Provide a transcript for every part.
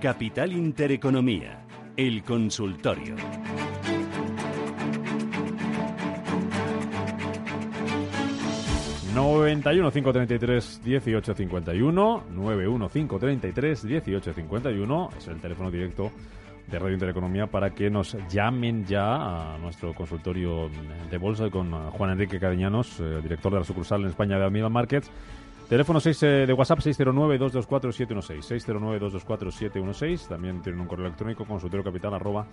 Capital Intereconomía, el consultorio. 91 533 1851 91 533 1851 es el teléfono directo de Radio Intereconomía para que nos llamen ya a nuestro consultorio de bolsa con Juan Enrique Cariñanos, eh, director de la sucursal en España de Amiga Markets. Teléfono 6 eh, de WhatsApp 609-224-716. 609-224-716. También tienen un correo electrónico consultorio arroba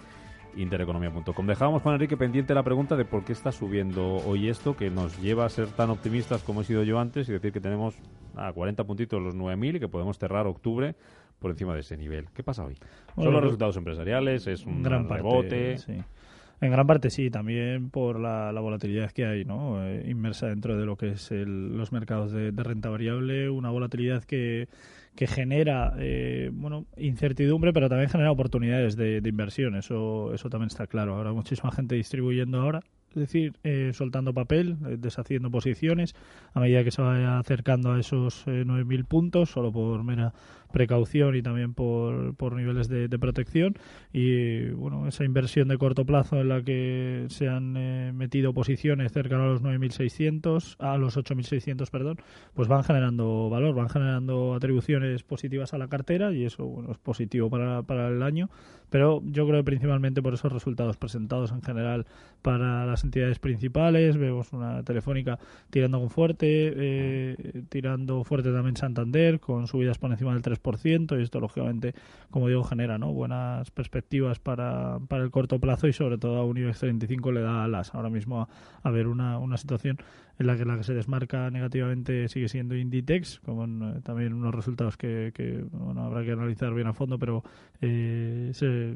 intereconomía.com. Dejábamos, Juan Enrique, pendiente la pregunta de por qué está subiendo hoy esto, que nos lleva a ser tan optimistas como he sido yo antes y decir que tenemos a 40 puntitos los 9.000 y que podemos cerrar octubre por encima de ese nivel. ¿Qué pasa hoy? Son los resultados empresariales, es un gran rebote. En gran parte sí, también por la, volatilidad que hay, ¿no? Eh, inmersa dentro de lo que es los mercados de, renta variable, una volatilidad que, que genera, eh, bueno, incertidumbre, pero también genera oportunidades de, de, inversión. Eso, eso también está claro. Ahora muchísima gente distribuyendo ahora es decir, eh, soltando papel, eh, deshaciendo posiciones a medida que se vaya acercando a esos eh, 9.000 puntos, solo por mera precaución y también por, por niveles de, protección. Y bueno, esa inversión de corto plazo en la que se han eh, metido posiciones cerca a los 9.600, a los 8.600, perdón, pues van generando valor, van generando atribuciones positivas a la cartera y eso bueno, es positivo para, para el año. Pero yo creo que principalmente por esos resultados presentados en general para las entidades principales. Vemos una telefónica tirando con fuerte, eh, tirando fuerte también Santander, con subidas por encima del 3%, y esto lógicamente, como digo, genera ¿no? buenas perspectivas para, para el corto plazo y sobre todo a un IBEX 35 le da alas ahora mismo a, ver una, una situación en la que la que se desmarca negativamente sigue siendo Inditex, con eh, también unos resultados que, habrá que analizar bien a fondo, pero eh, se,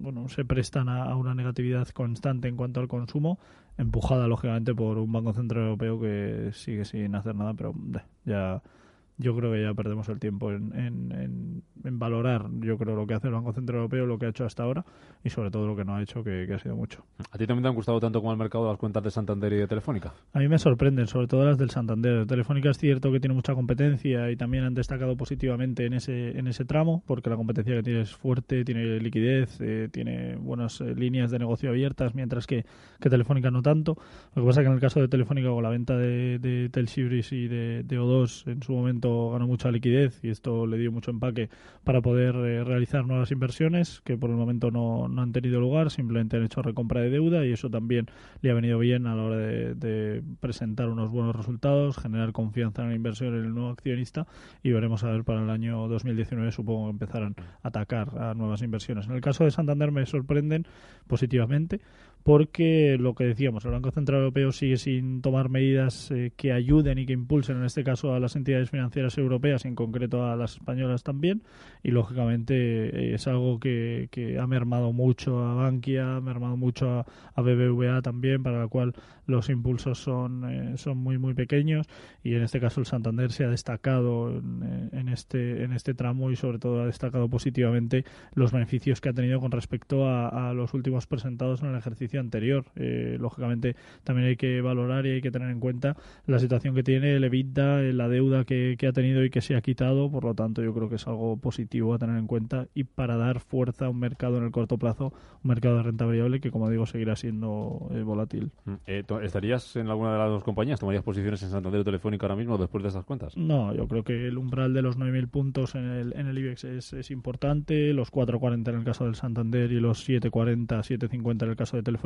bueno, se prestan a, una negatividad constante en cuanto al consumo, empujada lógicamente por un Banco Central Europeo que sigue sin hacer nada, pero ya yo creo que ya perdemos el tiempo en, en, en, valorar, yo creo, lo que hace el Banco Central Europeo, lo que ha hecho hasta ahora y sobre todo lo que no ha hecho, que, ha sido mucho. ¿A ti también te han gustado tanto como el mercado las cuentas de Santander y de Telefónica? A mí me sorprenden, sobre todo las del Santander. Telefónica es cierto que tiene mucha competencia y también han destacado positivamente en ese, en ese tramo, porque la competencia que tiene es fuerte, tiene liquidez, eh, tiene buenas eh, líneas de negocio abiertas, mientras que, que Telefónica no tanto. Lo que pasa es que en el caso de Telefónica, con la venta de, de Telsibris y de, de O2 en su momento ganó mucha liquidez y esto le dio mucho empaque para poder eh, realizar nuevas inversiones que por el momento no, no, han tenido lugar, simplemente han hecho recompra de deuda y eso también le ha venido bien a la hora de, presentar unos buenos resultados, generar confianza en la inversión en el nuevo accionista y veremos a ver para el año 2019 supongo que empezarán a atacar a nuevas inversiones. En el caso de Santander me sorprenden positivamente porque lo que decíamos, el Banco Central Europeo sigue sin tomar medidas eh, que ayuden y que impulsen, en este caso, a las entidades financieras europeas, en concreto a las españolas también, y lógicamente eh, es algo que, que, ha mermado mucho a Bankia, ha mermado mucho a, a BBVA también, para la cual los impulsos son, eh, son muy, muy pequeños, y en este caso el Santander se ha destacado en, este, en este tramo y sobre todo ha destacado positivamente los beneficios que ha tenido con respecto a los últimos presentados en el ejercicio anterior. Eh, lógicamente también hay que valorar y hay que tener en cuenta la situación que tiene el EBITDA, eh, la deuda que, ha tenido y que se ha quitado. Por lo tanto, yo creo que es algo positivo a tener en cuenta y para dar fuerza a un mercado en el corto plazo, un mercado de renta variable que, como digo, seguirá siendo eh, volátil. Mm, ¿Estarías en alguna de las dos compañías? ¿Tomarías posiciones en Santander o Telefónica ahora mismo después de esas cuentas? No, yo creo que el umbral de los 9.000 puntos en el, en el IBEX es, es importante, los 4.40 en el caso del Santander y los 7.40, 7.50 en el caso de Telefónica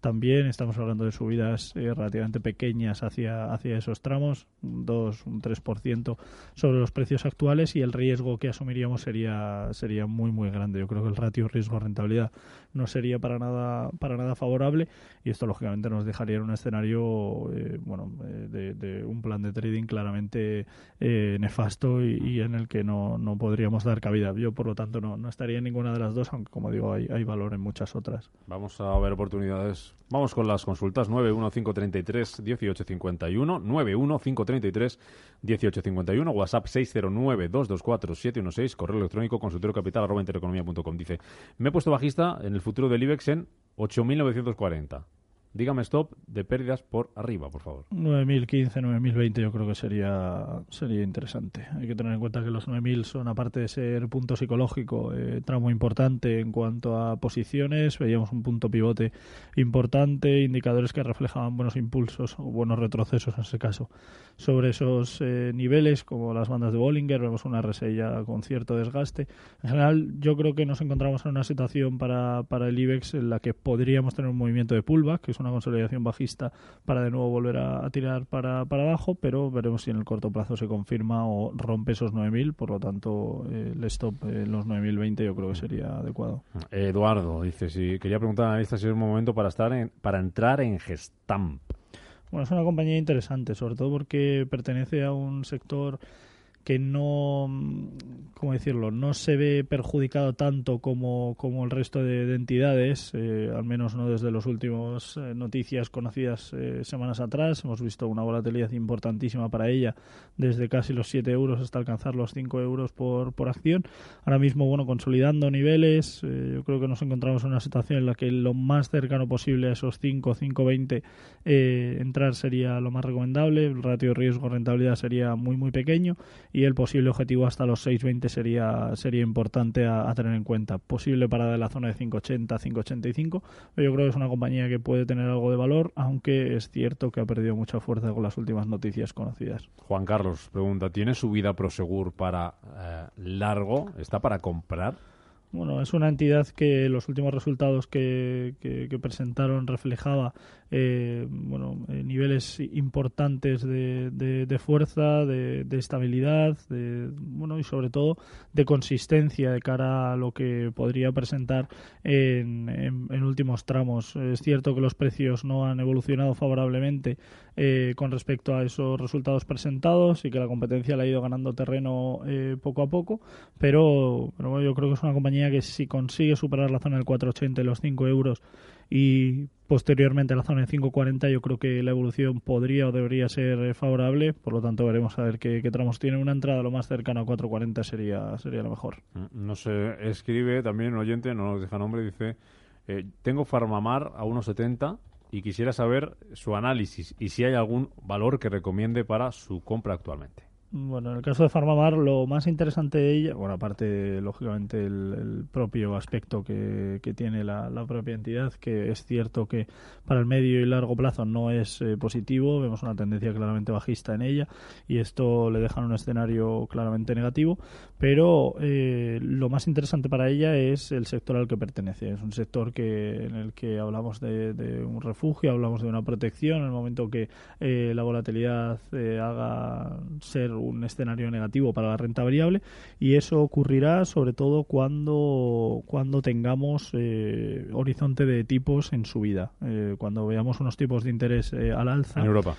también. Estamos hablando de subidas eh, relativamente pequeñas hacia, hacia esos tramos, un 2, un 3% sobre los precios actuales y el riesgo que asumiríamos sería, sería muy, muy grande. Yo creo que el ratio riesgo-rentabilidad no sería para nada, para nada favorable y esto lógicamente nos dejaría en un escenario eh, bueno, eh, de, un plan de trading claramente nefasto y, en el que no, no podríamos dar cabida. Yo, por lo tanto, no, no estaría en ninguna de las dos, aunque, como digo, hay, hay valor en muchas otras. Vamos a ver oportunidades. Vamos con las consultas. 915331851, 915331851, WhatsApp 609224716, correo electrónico consultorio capital arroba intereconomía.com. Dice, me he puesto bajista en el futuro del IBEX en 8.940. Dígame stop de pérdidas por arriba, por favor. 9.015, 9.020 yo creo que sería sería interesante. Hay que tener en cuenta que los 9.000 son, aparte de ser punto psicológico, eh, tramo importante en cuanto a posiciones. Veíamos un punto pivote importante, indicadores que reflejaban buenos impulsos o buenos retrocesos en ese caso. Sobre esos eh, niveles, como las bandas de Bollinger, vemos una resella con cierto desgaste. En general, yo creo que nos encontramos en una situación para, para el IBEX en la que podríamos tener un movimiento de pullback, que es una consolidación bajista para de nuevo volver a, tirar para, para, abajo, pero veremos si en el corto plazo se confirma o rompe esos 9.000, por lo tanto eh, el stop en los 9.020 yo creo que sería adecuado. Eduardo dice, si quería preguntar a analista si es un momento para, estar en, para entrar en Gestamp. Bueno, es una compañía interesante, sobre todo porque pertenece a un sector que no, ¿cómo decirlo?, no se ve perjudicado tanto como, como el resto de, entidades, eh, al menos no desde las últimas eh, noticias conocidas eh, semanas atrás. Hemos visto una volatilidad importantísima para ella, desde casi los 7 euros hasta alcanzar los 5 euros por, por acción. Ahora mismo, bueno, consolidando niveles, yo creo que nos encontramos en una situación en la que lo más cercano posible a esos 5, 5,20 entrar sería lo más recomendable, el ratio riesgo-rentabilidad sería muy, muy pequeño y el posible objetivo hasta los 6.20 sería sería importante a, tener en cuenta. Posible para de la zona de 5.80, 5.85. Yo creo que es una compañía que puede tener algo de valor, aunque es cierto que ha perdido mucha fuerza con las últimas noticias conocidas. Juan Carlos pregunta, ¿tiene subida Prosegur para eh, largo? ¿Está para comprar? Bueno, es una entidad que los últimos resultados que, que presentaron reflejaba eh, bueno, eh, niveles importantes de, de, fuerza, de, estabilidad, de, bueno, y sobre todo de consistencia de cara a lo que podría presentar en, en, últimos tramos. Es cierto que los precios no han evolucionado favorablemente eh, con respecto a esos resultados presentados y que la competencia le ha ido ganando terreno eh, poco a poco, pero, pero yo creo que es una compañía que si consigue superar la zona del 4,80 y los 5 euros y posteriormente la zona de 5.40 yo creo que la evolución podría o debería ser eh, favorable, por lo tanto veremos a ver qué, tramos tiene. Una entrada lo más cercana a 4.40 sería, sería lo mejor. Mm, no sé, escribe también un oyente, no nos deja nombre, dice, eh, tengo Farmamar a 1.70 y quisiera saber su análisis y si hay algún valor que recomiende para su compra actualmente. Bueno, en el caso de Farmamar, lo más interesante de ella, bueno, aparte, lógicamente, el, propio aspecto que, tiene la, propia entidad, que es cierto que para el medio y largo plazo no es eh, positivo, vemos una tendencia claramente bajista en ella y esto le deja en un escenario claramente negativo, pero eh, lo más interesante para ella es el sector al que pertenece. Es un sector que en el que hablamos de, un refugio, hablamos de una protección, en el momento que eh, la volatilidad haga ser un escenario negativo para la renta variable y eso ocurrirá sobre todo cuando, cuando tengamos eh, horizonte de tipos en subida, eh, cuando veamos unos tipos de interés eh, al alza. En Europa.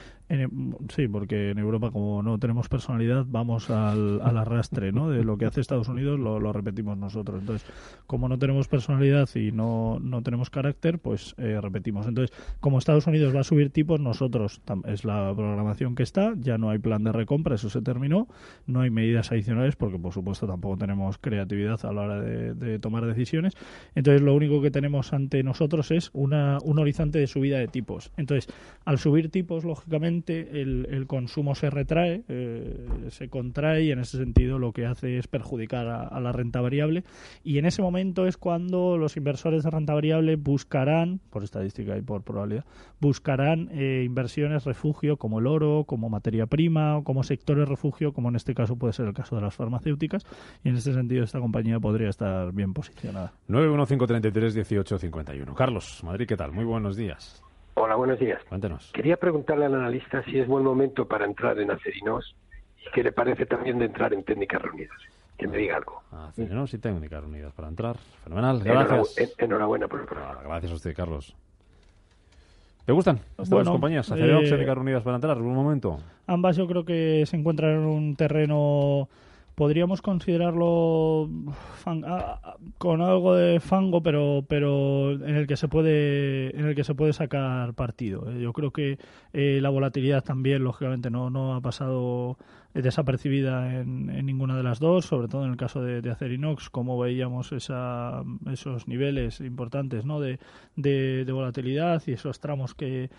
Sí, porque en Europa como no tenemos personalidad vamos al, arrastre, ¿no? De lo que hace Estados Unidos lo, repetimos nosotros. Entonces, como no tenemos personalidad y no, no tenemos carácter, pues repetimos. Entonces, como Estados Unidos va a subir tipos, nosotros es la programación que está, ya no hay plan de recompra, eso se terminó, no hay medidas adicionales porque por supuesto tampoco tenemos creatividad a la hora de, tomar decisiones. Entonces lo único que tenemos ante nosotros es una, un horizonte de subida de tipos. Entonces, al subir tipos, lógicamente, el, consumo se retrae, eh, se contrae y en ese sentido lo que hace es perjudicar a, la renta variable y en ese momento es cuando los inversores de renta variable buscarán, por estadística y por probabilidad, buscarán eh, inversiones refugio como el oro, como materia prima o como sectores refugio, como en este caso puede ser el caso de las farmacéuticas, y en este sentido esta compañía podría estar bien posicionada. 915331851. Carlos, Madrid, ¿qué tal? Muy buenos días. Hola, buenos días. Cuéntenos. Quería preguntarle al analista si es buen momento para entrar en Acerinos y qué le parece también de entrar en técnicas reunidas. Que me diga algo. Acerinos y técnicas reunidas para entrar. Fenomenal. Gracias. Enhorabuena por el programa. Gracias a usted, Carlos. ¿Te gustan estas dos compañías? ¿Acerinos y eh, técnicas reunidas para entrar? ¿Algún momento? Ambas yo creo que se encuentran en un terreno podríamos considerarlo con algo de fango pero pero en el que se puede en el que se puede sacar partido. Yo creo que la volatilidad también lógicamente no no ha pasado desapercibida en, ninguna de las dos, sobre todo en el caso de, de Acerinox, como veíamos esa, esos niveles importantes ¿no? de, volatilidad y esos tramos que,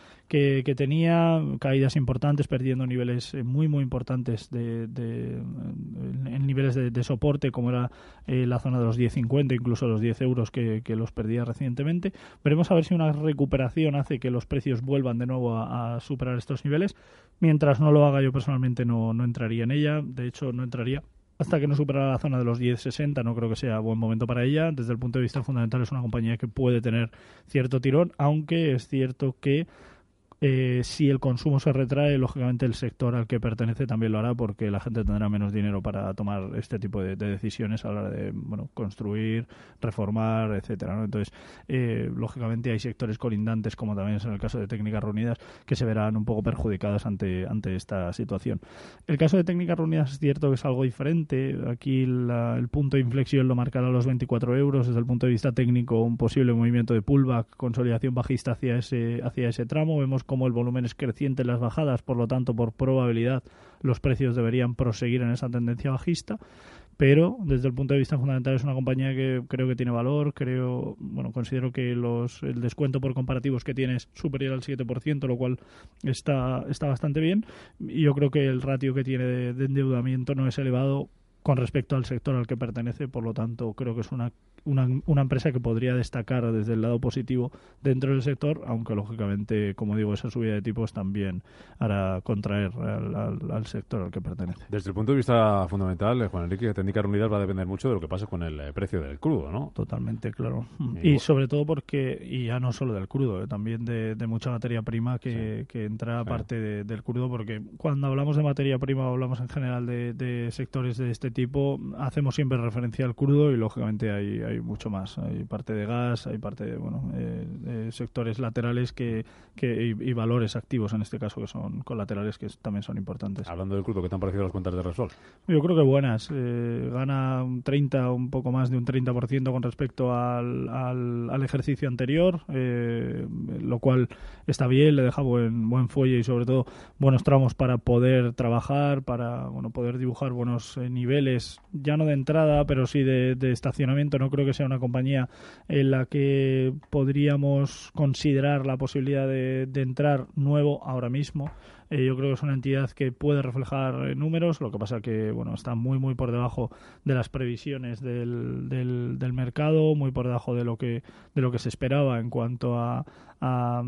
tenía, caídas importantes, perdiendo niveles eh, muy, muy importantes de, en niveles de, soporte, como era eh, la zona de los 10.50, incluso los 10 euros que, los perdía recientemente. Veremos a ver si una recuperación hace que los precios vuelvan de nuevo a, superar estos niveles. Mientras no lo haga, yo personalmente no, no entraría en ella. De hecho, no entraría hasta que no superara la zona de los 10.60 no creo que sea buen momento para ella. Desde el punto de vista fundamental es una compañía que puede tener cierto tirón, aunque es cierto que eh, si el consumo se retrae, lógicamente el sector al que pertenece también lo hará porque la gente tendrá menos dinero para tomar este tipo de, decisiones a la hora de bueno, construir, reformar, etcétera. Entonces, eh, lógicamente hay sectores colindantes, como también es en el caso de Técnicas Reunidas, que se verán un poco perjudicadas ante, ante esta situación. El caso de Técnicas Reunidas es cierto que es algo diferente. Aquí el punto de inflexión lo marcará los 24 euros. Desde el punto de vista técnico, un posible movimiento de pullback, consolidación bajista hacia ese, hacia ese tramo. Vemos como el volumen es creciente en las bajadas, por lo tanto, por probabilidad, los precios deberían proseguir en esa tendencia bajista. Pero desde el punto de vista fundamental es una compañía que creo que tiene valor, creo, bueno, considero que los, el descuento por comparativos que tiene es superior al 7%, lo cual está, está bastante bien. Y yo creo que el ratio que tiene de endeudamiento no es elevado con respecto al sector al que pertenece, por lo tanto creo que es una una, una, empresa que podría destacar desde el lado positivo dentro del sector, aunque lógicamente, como digo, esa subida de tipos también hará contraer al, sector al que pertenece. Desde el punto de vista fundamental, eh, Juan Enrique, Técnica Reunidas va a depender mucho de lo que pase con el eh, precio del crudo, ¿no? Totalmente, claro. Y, sobre todo porque, y ya no solo del crudo, eh, también de, mucha materia prima que, que entra aparte del crudo, porque cuando hablamos de materia prima, hablamos en general de, de sectores de este tipo, hacemos siempre referencia al crudo y lógicamente hay hay mucho más. Hay parte de gas, hay parte de, bueno, eh, sectores laterales que, que y, valores activos en este caso que son colaterales que también son importantes. Hablando del crudo, ¿qué te han parecido las cuentas de Resol? Yo creo que buenas. Eh, gana un 30, un poco más de un 30% con respecto al, al, ejercicio anterior, eh, lo cual está bien, le deja buen, buen fuelle y sobre todo buenos tramos para poder trabajar, para bueno, poder dibujar buenos niveles, ya no de entrada, pero sí de, de estacionamiento. No creo que sea una compañía en la que podríamos considerar la posibilidad de, entrar nuevo ahora mismo. Eh, yo creo que es una entidad que puede reflejar números, lo que pasa que bueno está muy muy por debajo de las previsiones del, del, mercado, muy por debajo de lo que de lo que se esperaba en cuanto a, a,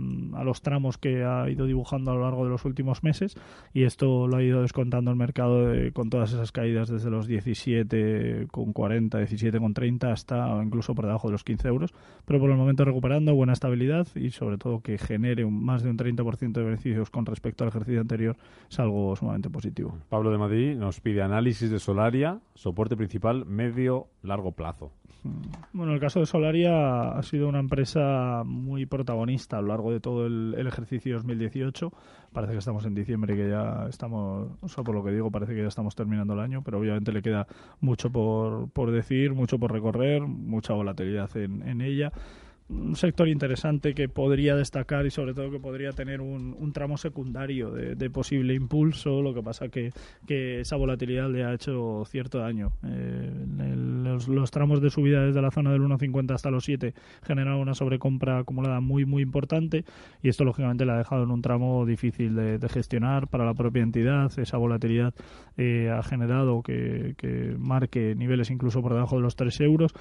los tramos que ha ido dibujando a lo largo de los últimos meses y esto lo ha ido descontando el mercado con todas esas caídas desde los 17,40, 17,30 hasta incluso por debajo de los 15 euros, pero por el momento recuperando buena estabilidad y sobre todo que genere un, más de un 30% de beneficios con respecto al ejercicio anterior es algo sumamente positivo. Pablo de Madrid nos pide análisis de Solaria, soporte principal medio largo plazo. Bueno, el caso de Solaria ha sido una empresa muy protagonista a lo largo de todo el, ejercicio 2018. Parece que estamos en diciembre y que ya estamos, o sea, por lo que digo, parece que ya estamos terminando el año, pero obviamente le queda mucho por, por decir, mucho por recorrer, mucha volatilidad en, en ella un sector interesante que podría destacar y sobre todo que podría tener un, tramo secundario de, posible impulso, lo que pasa que, que esa volatilidad le ha hecho cierto daño. Eh, los, tramos de subida desde la zona del 1.50 hasta los 7 generaron una sobrecompra acumulada muy muy importante y esto lógicamente le ha dejado en un tramo difícil de, gestionar para la propia entidad. Esa volatilidad eh, ha generado que, que marque niveles incluso por debajo de los 3 euros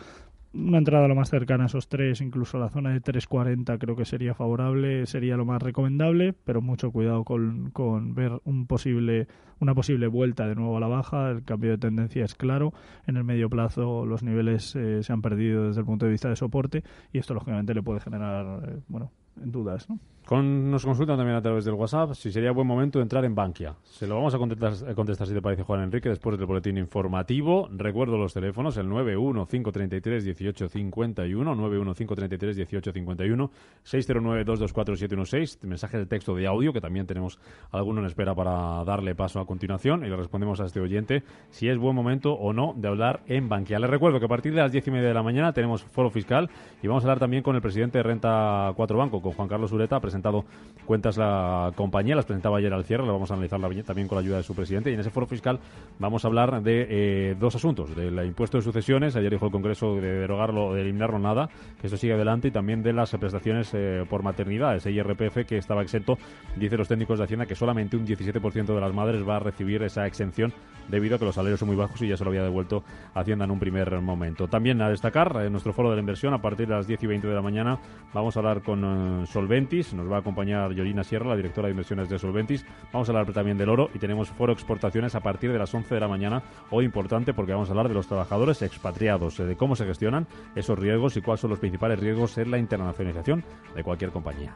una entrada lo más cercana a esos tres, incluso la zona de 3.40 creo que sería favorable, sería lo más recomendable, pero mucho cuidado con, con, ver un posible, una posible vuelta de nuevo a la baja. El cambio de tendencia es claro. En el medio plazo los niveles eh, se han perdido desde el punto de vista de soporte y esto lógicamente le puede generar eh, bueno, dudas. ¿no? Con, nos consultan también a través del WhatsApp si sería buen momento de entrar en Bankia. Se lo vamos a contestar, a contestar si te parece, Juan Enrique, después del boletín informativo. Recuerdo los teléfonos, el 915331851, 915331851, 609224716, mensaje de texto de audio, que también tenemos alguno en espera para darle paso a continuación, y le respondemos a este oyente si es buen momento o no de hablar en Bankia. Les recuerdo que a partir de las diez y media de la mañana tenemos foro fiscal y vamos a hablar también con el presidente de Renta 4 Banco, con Juan Carlos Ureta, presentado cuentas la compañía, las presentaba ayer al cierre, lo vamos a analizar también con la ayuda de su presidente. Y en ese foro fiscal vamos a hablar de eh, dos asuntos: del impuesto de sucesiones, ayer dijo el Congreso de derogarlo, de eliminarlo nada, que eso sigue adelante, y también de las prestaciones eh, por maternidad, ese IRPF que estaba exento. Dice los técnicos de Hacienda que solamente un 17% de las madres va a recibir esa exención debido a que los salarios son muy bajos y ya se lo había devuelto Hacienda en un primer momento. También a destacar, en nuestro foro de la inversión, a partir de las 10 y 20 de la mañana, vamos a hablar con Solventis, nos va a acompañar Yorina Sierra, la directora de inversiones de Solventis. Vamos a hablar también del oro y tenemos foro exportaciones a partir de las 11 de la mañana. Hoy importante porque vamos a hablar de los trabajadores expatriados, eh, de cómo se gestionan esos riesgos y cuáles son los principales riesgos en la internacionalización de cualquier compañía.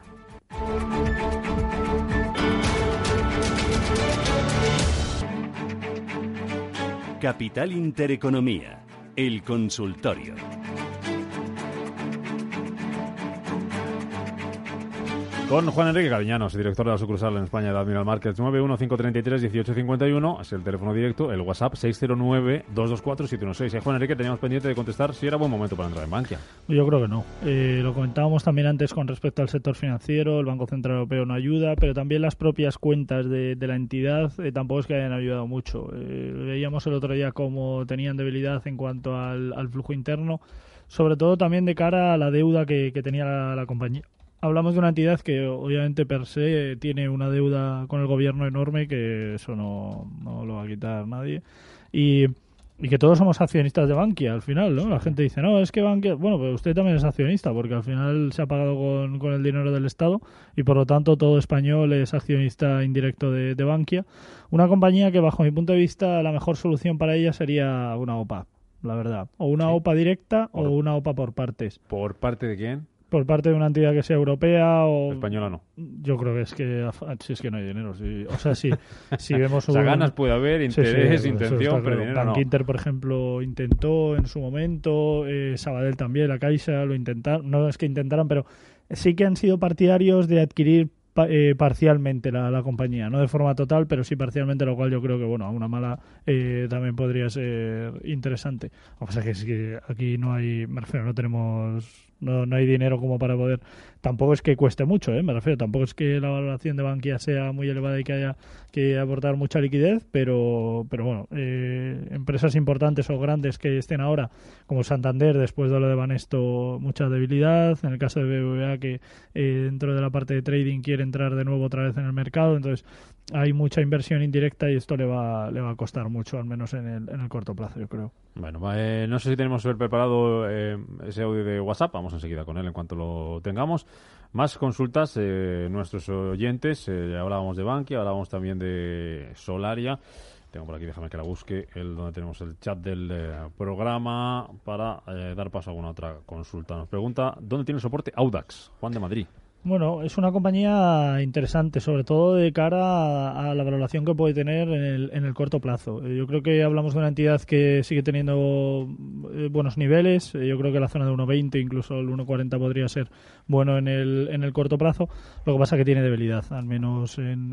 Capital Intereconomía, el consultorio. Con Juan Enrique Cariñanos, director de la sucursal en España de Admiral Markets, 915331851, es el teléfono directo, el WhatsApp 609224716. Eh, Juan Enrique, teníamos pendiente de contestar si era buen momento para entrar en Bankia. Yo creo que no. Eh, lo comentábamos también antes con respecto al sector financiero, el Banco Central Europeo no ayuda, pero también las propias cuentas de, la entidad eh, tampoco es que hayan ayudado mucho. veíamos el otro día cómo tenían debilidad en cuanto al, flujo interno, sobre todo también de cara a la deuda que, tenía la compañía hablamos de una entidad que obviamente per se tiene una deuda con el gobierno enorme que eso no, no lo va a quitar nadie y, y, que todos somos accionistas de Bankia al final, ¿no? La gente dice, no, es que Bankia, bueno, pero usted también es accionista porque al final se ha pagado con, con el dinero del Estado y por lo tanto todo español es accionista indirecto de, de Bankia. Una compañía que bajo mi punto de vista la mejor solución para ella sería una OPA, la verdad. O una OPA directa o una OPA por partes. ¿Por parte de quién? Por parte de una entidad que sea europea o española no. Yo creo que es que si es que no hay dinero o sea si, si vemos o sea, ganas puede haber interés intención pero dinero Bank Inter por ejemplo intentó en su momento eh, Sabadell también la Caixa lo intentaron no es que intentaran pero sí que han sido partidarios de adquirir eh, parcialmente la, la, compañía, no de forma total, pero sí parcialmente, lo cual yo creo que, bueno, a una mala eh, también podría ser interesante. O sea que es que aquí no hay, me refiero, no tenemos no, no hay dinero como para poder. Tampoco es que cueste mucho, ¿eh? me refiero. Tampoco es que la valoración de Bankia sea muy elevada y que haya que aportar mucha liquidez, pero, pero bueno, eh, empresas importantes o grandes que estén ahora, como Santander, después de lo de Banesto, mucha debilidad. En el caso de BBVA, que eh, dentro de la parte de trading quiere entrar de nuevo otra vez en el mercado. Entonces, hay mucha inversión indirecta y esto le va, le va a costar mucho, al menos en el, en el corto plazo, yo creo. Bueno, eh, no sé si tenemos preparado eh, ese audio de WhatsApp, vamos enseguida con él en cuanto lo tengamos. Más consultas, eh, nuestros oyentes, eh, hablábamos de Bankia, hablábamos también de Solaria. Tengo por aquí, déjame que la busque, el donde tenemos el chat del programa para dar paso a alguna otra consulta. Nos pregunta, ¿dónde tiene soporte Audax? Juan de Madrid. Bueno, es una compañía interesante, sobre todo de cara a, la valoración que puede tener en el, en el, corto plazo. Eh, yo creo que hablamos de una entidad que sigue teniendo eh, buenos niveles. Eh, yo creo que la zona de 1,20, incluso el 1,40 podría ser bueno en el, en el corto plazo. Lo que pasa es que tiene debilidad, al menos en,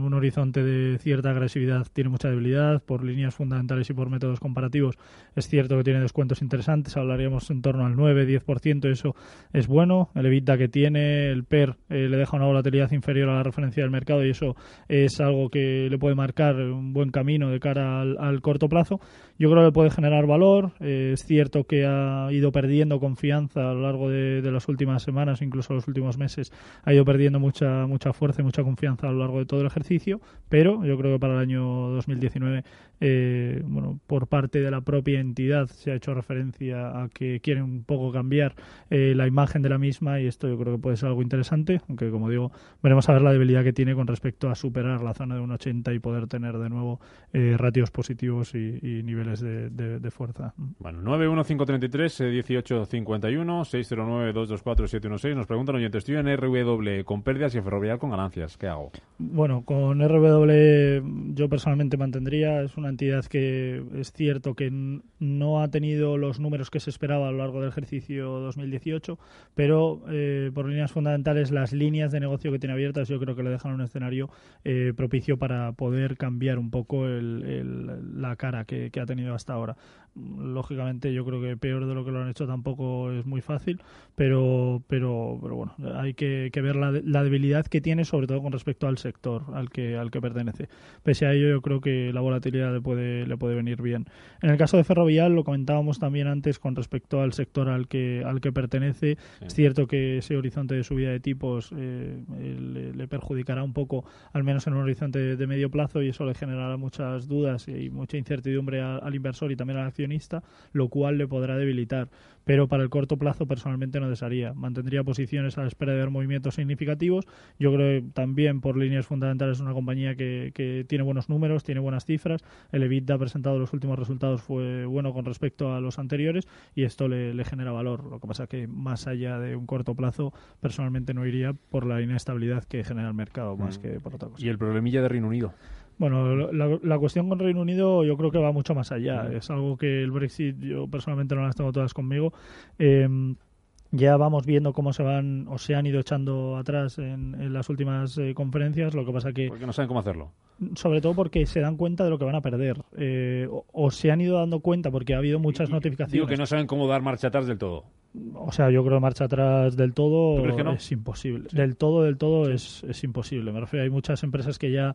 un horizonte de cierta agresividad tiene mucha debilidad por líneas fundamentales y por métodos comparativos. Es cierto que tiene descuentos interesantes, hablaríamos en torno al 9-10%, eso es bueno. El EBITDA que tiene, el PER eh, le deja una volatilidad inferior a la referencia del mercado y eso es algo que le puede marcar un buen camino de cara al, corto plazo. Yo creo que puede generar valor. Eh, es cierto que ha ido perdiendo confianza a lo largo de, las últimas semanas, incluso los últimos meses, ha ido perdiendo mucha, mucha fuerza y mucha confianza a lo largo de todo el ejercicio, pero yo creo que para el año 2019, eh, bueno, por parte de la propia entidad se ha hecho referencia a que quieren un poco cambiar la imagen de la misma y esto yo creo que puede ser algo interesante aunque como digo, veremos a ver la debilidad que tiene con respecto a superar la zona de un 80 y poder tener de nuevo eh, ratios positivos y, niveles de, de, fuerza. Bueno, 91533 1851 609 224 716 nos preguntan oyentes, estoy en RW con pérdidas y en ferrovial con ganancias, ¿qué hago? Bueno, con RW yo personalmente mantendría, es una entidad que es cierto que no ha tenido los números que se esperaba a lo largo del ejercicio 2018, pero eh, por líneas fundamentales las líneas de negocio que tiene abiertas yo creo que le dejan un escenario eh, propicio para poder cambiar un poco la cara que, ha tenido hasta ahora. Lógicamente yo creo que peor de lo que lo han hecho tampoco es muy fácil, pero, pero, pero bueno, hay que, ver la, debilidad que tiene sobre todo con respecto al sector al que, al que pertenece. Pese a ello yo creo que la volatilidad le puede, le puede venir bien. En el caso de Ferrovial, lo comentábamos también antes con respecto al sector al que, al que pertenece. Es cierto que ese horizonte de subida de tipos eh, le, perjudicará un poco, al menos en un horizonte de, medio plazo, y eso le generará muchas dudas y mucha incertidumbre al inversor y también al accionista, lo cual le podrá debilitar pero para el corto plazo personalmente no desharía. Mantendría posiciones a la espera de ver movimientos significativos. Yo creo que también por líneas fundamentales es una compañía que, que tiene buenos números, tiene buenas cifras. El EBITDA presentado en los últimos resultados fue bueno con respecto a los anteriores y esto le, le genera valor. Lo que pasa es que más allá de un corto plazo personalmente no iría por la inestabilidad que genera el mercado más mm. que por otra cosa. ¿Y el problemilla de Reino Unido? Bueno, la, cuestión con Reino Unido yo creo que va mucho más allá. Es algo que el Brexit yo personalmente no las tengo todas conmigo. Em, ya vamos viendo cómo se van o se han ido echando atrás en, las últimas eh, conferencias. Lo que pasa que porque no saben cómo hacerlo. Sobre todo porque se dan cuenta de lo que van a perder eh, o, se han ido dando cuenta porque ha habido muchas notificaciones. Digo que no saben cómo dar marcha atrás del todo. O sea, yo creo que marcha atrás del todo es imposible. Del todo, del todo es, es imposible. Me refiero, hay muchas empresas que ya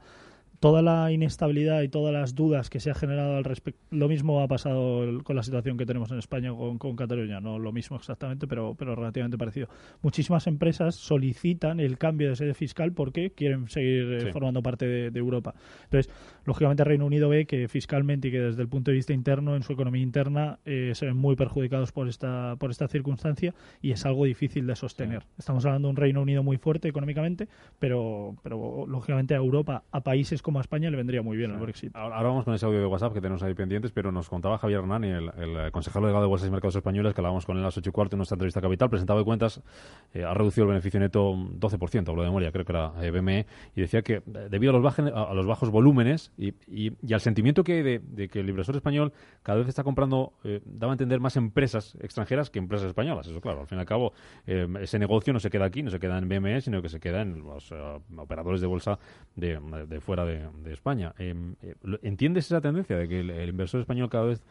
toda la inestabilidad y todas las dudas que se ha generado al respecto. Lo mismo ha pasado con la situación que tenemos en España con, con Cataluña, no lo mismo exactamente, pero, pero relativamente parecido. Muchísimas empresas solicitan el cambio de sede fiscal porque quieren seguir eh, formando parte de, Europa. Entonces, lógicamente, Reino Unido ve que fiscalmente y que desde el punto de vista interno, en su economía interna, eh, se ven muy perjudicados por esta, por esta circunstancia y es algo difícil de sostener. Estamos hablando de un Reino Unido muy fuerte económicamente, pero, pero lógicamente a Europa, a países como España le vendría muy bien el Brexit. Ahora vamos con ese audio de WhatsApp que tenemos ahí pendientes, pero nos contaba Javier Hernani, el, el consejero delegado de Bolsas y Mercados Españoles, que hablábamos con él a las 8 y cuarto en nuestra entrevista capital, presentado de cuentas, eh, ha reducido el beneficio neto 12%, hablo de memoria, creo que era eh, BME, y decía que eh, debido a los, a, los bajos volúmenes y, y, al sentimiento que hay de, que el inversor español cada vez está comprando, daba a entender más empresas extranjeras que empresas españolas. Eso, claro, al fin y al cabo, ese negocio no se queda aquí, no se queda en BME, sino que se queda en los operadores de bolsa de, de fuera de, de España. Em, eh, ¿Entiendes esa tendencia de que el, inversor español cada vez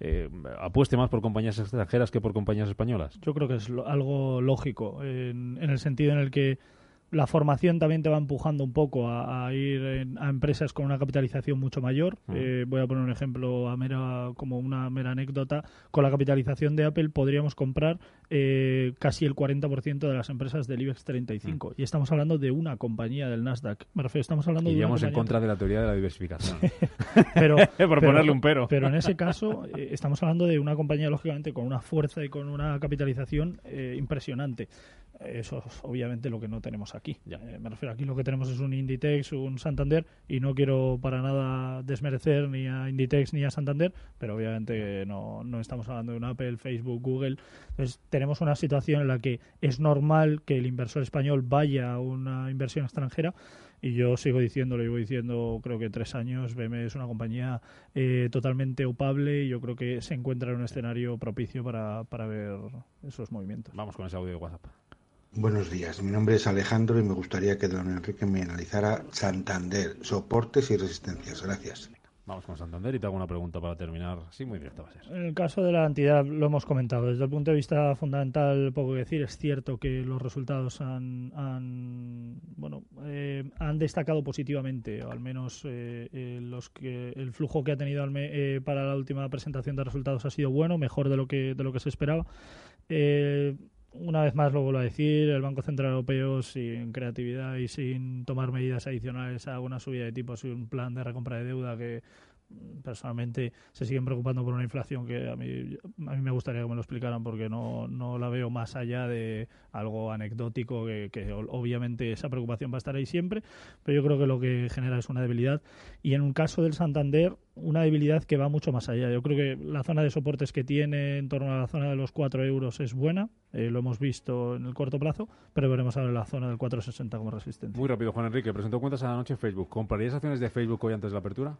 eh, apueste más por compañías extranjeras que por compañías españolas? Yo creo que es algo lógico, en, el sentido en el que la formación también te va empujando un poco a, ir a empresas con una capitalización mucho mayor. Eh, voy a poner un ejemplo a mera, como una mera anécdota. Con la capitalización de Apple podríamos comprar eh, casi el 40% de las empresas del IBEX 35. Y estamos hablando de una compañía del Nasdaq. Me refiero, estamos hablando Iríamos en contra de la teoría de la diversificación. pero, Por ponerle un pero. Pero en ese caso, eh, estamos hablando de una compañía, lógicamente, con una fuerza y con una capitalización impresionante. Eso es obviamente lo que no tenemos aquí. Eh, me refiero aquí lo que tenemos es un Inditex, un Santander y no quiero para nada desmerecer ni a Inditex ni a Santander, pero obviamente no, no estamos hablando de un Apple, Facebook, Google. Entonces tenemos una situación en la que es normal que el inversor español vaya a una inversión extranjera y yo sigo diciendo, lo llevo diciendo creo que tres años, BM es una compañía eh, totalmente opable y yo creo que se encuentra en un escenario propicio para, para ver esos movimientos. Vamos con ese audio de WhatsApp. Buenos días, mi nombre es Alejandro y me gustaría que don Enrique me analizara Santander, soportes y resistencias. Gracias. Vamos con Santander y te hago una pregunta para terminar. Sí, muy directa va a ser. En el caso de la entidad, lo hemos comentado. Desde el punto de vista fundamental, poco que decir. Es cierto que los resultados han, bueno, eh, han destacado positivamente, o al menos eh, eh, los que el flujo que ha tenido para la última presentación de resultados ha sido bueno, mejor de lo que de lo que se esperaba una vez más lo vuelvo a decir, el Banco Central Europeo sin creatividad y sin tomar medidas adicionales a una subida de tipos y un plan de recompra de deuda que personalmente se siguen preocupando por una inflación que a mí, a mí me gustaría que me lo explicaran porque no, no la veo más allá de algo anecdótico que, que obviamente esa preocupación va a estar ahí siempre, pero yo creo que lo que genera es una debilidad y en un caso del Santander una debilidad que va mucho más allá. Yo creo que la zona de soportes que tiene en torno a la zona de los 4 euros es buena, eh, lo hemos visto en el corto plazo, pero veremos ahora la zona del 4,60 como resistencia. Muy rápido, Juan Enrique, presentó cuentas a la noche en Facebook. ¿Comprarías acciones de Facebook hoy antes de la apertura?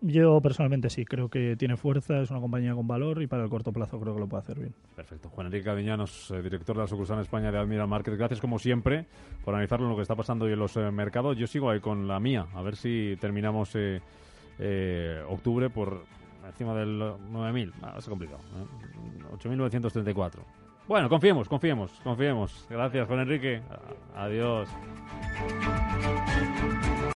Yo personalmente sí, creo que tiene fuerza, es una compañía con valor y para el corto plazo creo que lo puede hacer bien. Perfecto. Juan Enrique Cadeñanos, eh, director de la sucursal en España de Admiral Market. Gracias como siempre por analizarlo en lo que está pasando hoy en los eh, mercados. Yo sigo ahí con la mía, a ver si terminamos eh, octubre por encima del 9.000. Ah, es complicado. 8.934. Bueno, confiemos, confiemos, confiemos. Gracias, Juan Enrique. Adiós.